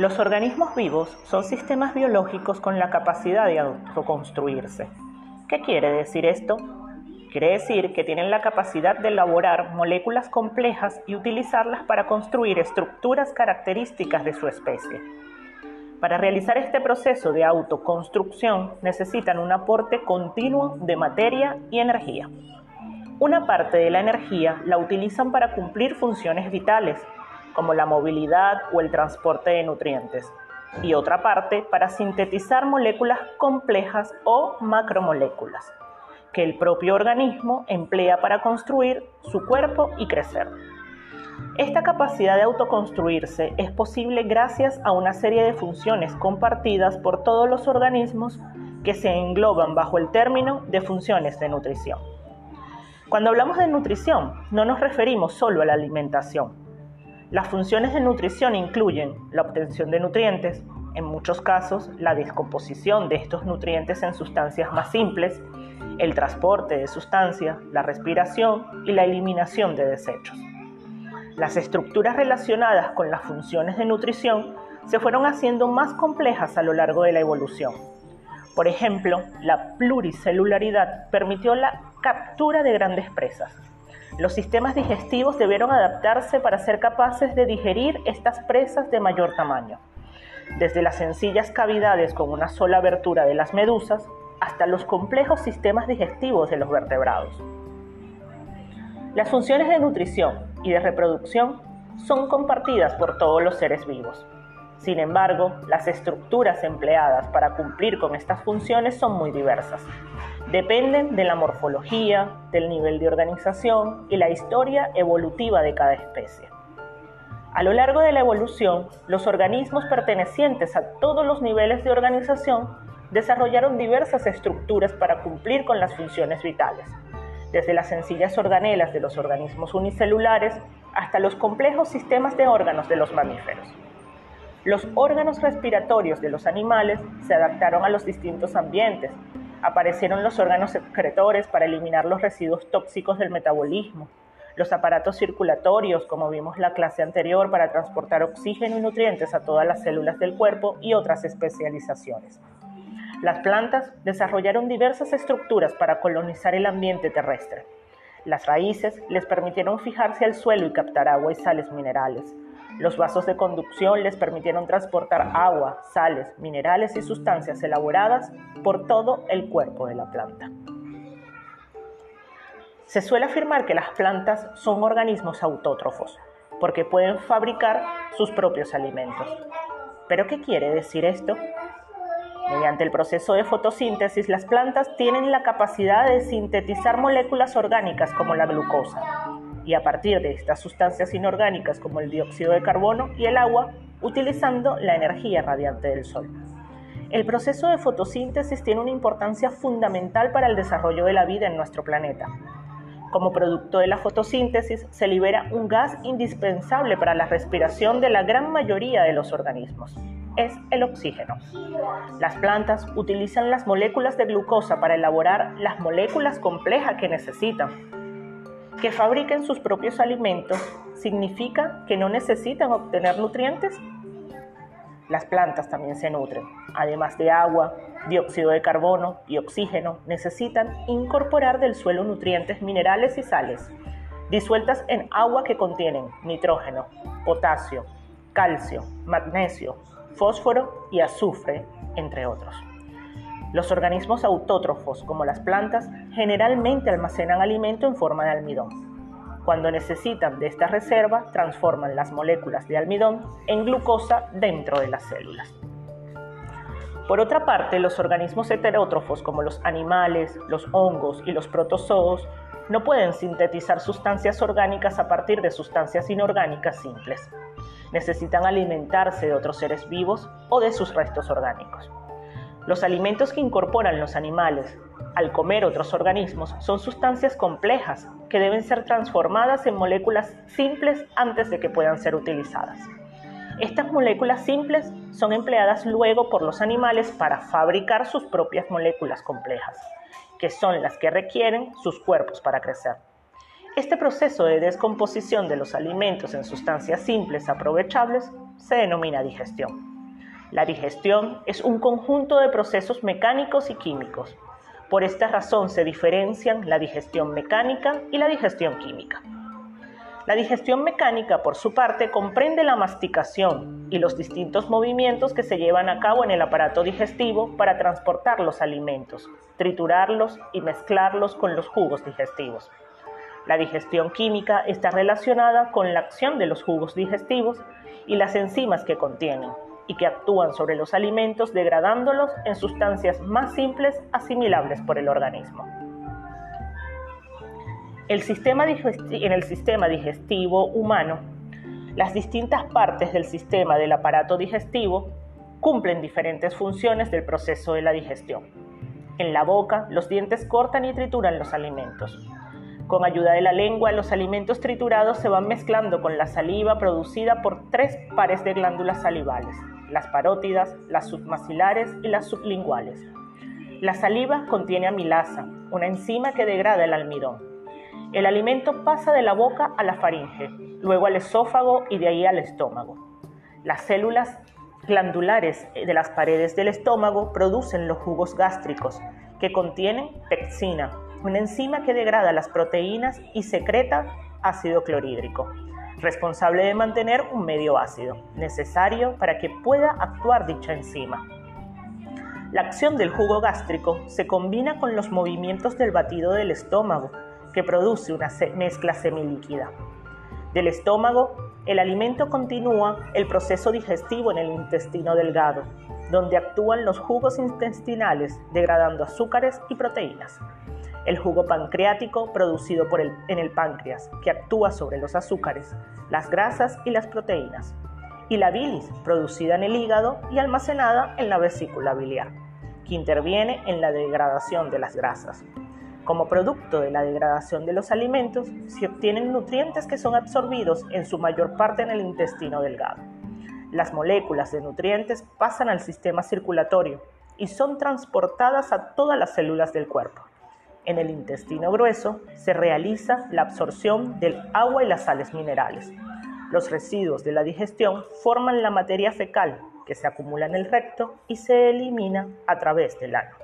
Los organismos vivos son sistemas biológicos con la capacidad de autoconstruirse. ¿Qué quiere decir esto? Quiere decir que tienen la capacidad de elaborar moléculas complejas y utilizarlas para construir estructuras características de su especie. Para realizar este proceso de autoconstrucción necesitan un aporte continuo de materia y energía. Una parte de la energía la utilizan para cumplir funciones vitales, como la movilidad o el transporte de nutrientes, y otra parte para sintetizar moléculas complejas o macromoléculas, que el propio organismo emplea para construir su cuerpo y crecer. Esta capacidad de autoconstruirse es posible gracias a una serie de funciones compartidas por todos los organismos que se engloban bajo el término de funciones de nutrición. Cuando hablamos de nutrición, no nos referimos solo a la alimentación, las funciones de nutrición incluyen la obtención de nutrientes, en muchos casos la descomposición de estos nutrientes en sustancias más simples, el transporte de sustancias, la respiración y la eliminación de desechos. Las estructuras relacionadas con las funciones de nutrición se fueron haciendo más complejas a lo largo de la evolución. Por ejemplo, la pluricelularidad permitió la captura de grandes presas, los sistemas digestivos debieron adaptarse para ser capaces de digerir estas presas de mayor tamaño, desde las sencillas cavidades con una sola abertura de las medusas hasta los complejos sistemas digestivos de los vertebrados. Las funciones de nutrición y de reproducción son compartidas por todos los seres vivos. Sin embargo, las estructuras empleadas para cumplir con estas funciones son muy diversas dependen de la morfología, del nivel de organización y la historia evolutiva de cada especie. A lo largo de la evolución, los organismos pertenecientes a todos los niveles de organización desarrollaron diversas estructuras para cumplir con las funciones vitales, desde las sencillas organelas de los organismos unicelulares hasta los complejos sistemas de órganos de los mamíferos. Los órganos respiratorios de los animales se adaptaron a los distintos ambientes, Aparecieron los órganos excretores para eliminar los residuos tóxicos del metabolismo, los aparatos circulatorios, como vimos la clase anterior, para transportar oxígeno y nutrientes a todas las células del cuerpo y otras especializaciones. Las plantas desarrollaron diversas estructuras para colonizar el ambiente terrestre. Las raíces les permitieron fijarse al suelo y captar agua y sales minerales. Los vasos de conducción les permitieron transportar agua, sales, minerales y sustancias elaboradas por todo el cuerpo de la planta. Se suele afirmar que las plantas son organismos autótrofos porque pueden fabricar sus propios alimentos. ¿Pero qué quiere decir esto? Mediante el proceso de fotosíntesis, las plantas tienen la capacidad de sintetizar moléculas orgánicas como la glucosa, y a partir de estas sustancias inorgánicas como el dióxido de carbono y el agua, utilizando la energía radiante del Sol. El proceso de fotosíntesis tiene una importancia fundamental para el desarrollo de la vida en nuestro planeta. Como producto de la fotosíntesis se libera un gas indispensable para la respiración de la gran mayoría de los organismos. Es el oxígeno. Las plantas utilizan las moléculas de glucosa para elaborar las moléculas complejas que necesitan, que fabriquen sus propios alimentos significa que no necesitan obtener nutrientes. Las plantas también se nutren. Además de agua, dióxido de carbono y oxígeno, necesitan incorporar del suelo nutrientes minerales y sales, disueltas en agua que contienen nitrógeno, potasio, calcio, magnesio, fósforo y azufre, entre otros. Los organismos autótrofos, como las plantas, generalmente almacenan alimento en forma de almidón. Cuando necesitan de esta reserva, transforman las moléculas de almidón en glucosa dentro de las células. Por otra parte, los organismos heterótrofos, como los animales, los hongos y los protozoos, no pueden sintetizar sustancias orgánicas a partir de sustancias inorgánicas simples. Necesitan alimentarse de otros seres vivos o de sus restos orgánicos. Los alimentos que incorporan los animales al comer otros organismos son sustancias complejas que deben ser transformadas en moléculas simples antes de que puedan ser utilizadas. Estas moléculas simples son empleadas luego por los animales para fabricar sus propias moléculas complejas, que son las que requieren sus cuerpos para crecer. Este proceso de descomposición de los alimentos en sustancias simples aprovechables se denomina digestión. La digestión es un conjunto de procesos mecánicos y químicos. Por esta razón se diferencian la digestión mecánica y la digestión química. La digestión mecánica, por su parte, comprende la masticación y los distintos movimientos que se llevan a cabo en el aparato digestivo para transportar los alimentos, triturarlos y mezclarlos con los jugos digestivos. La digestión química está relacionada con la acción de los jugos digestivos y las enzimas que contienen, y que actúan sobre los alimentos degradándolos en sustancias más simples asimilables por el organismo. en el sistema digestivo humano, las distintas partes del sistema del aparato digestivo cumplen diferentes funciones del proceso de la digestión. En la boca, los dientes cortan y trituran los alimentos. Con ayuda de la lengua, los alimentos triturados se van mezclando con la saliva producida por tres pares de glándulas salivales, las parótidas, las submaxilares y las sublinguales. La saliva contiene amilasa, una enzima que degrada el almidón. El alimento pasa de la boca a la faringe, luego al esófago y de ahí al estómago. Las células glandulares de las paredes del estómago producen los jugos gástricos, que contienen pepsina, una enzima que degrada las proteínas y secreta ácido clorhídrico, responsable de mantener un medio ácido, necesario para que pueda actuar dicha enzima. La acción del jugo gástrico se combina con los movimientos del batido del estómago, que produce una mezcla semilíquida. Del estómago, el alimento continúa el proceso digestivo en el intestino delgado, donde actúan los jugos intestinales degradando azúcares y proteínas el jugo pancreático producido por el, en el páncreas, que actúa sobre los azúcares, las grasas y las proteínas, y la bilis, producida en el hígado y almacenada en la vesícula biliar, que interviene en la degradación de las grasas. Como producto de la degradación de los alimentos, se obtienen nutrientes que son absorbidos en su mayor parte en el intestino delgado. Las moléculas de nutrientes pasan al sistema circulatorio y son transportadas a todas las células del cuerpo. En el intestino grueso se realiza la absorción del agua y las sales minerales. Los residuos de la digestión forman la materia fecal que se acumula en el recto y se elimina a través del ano.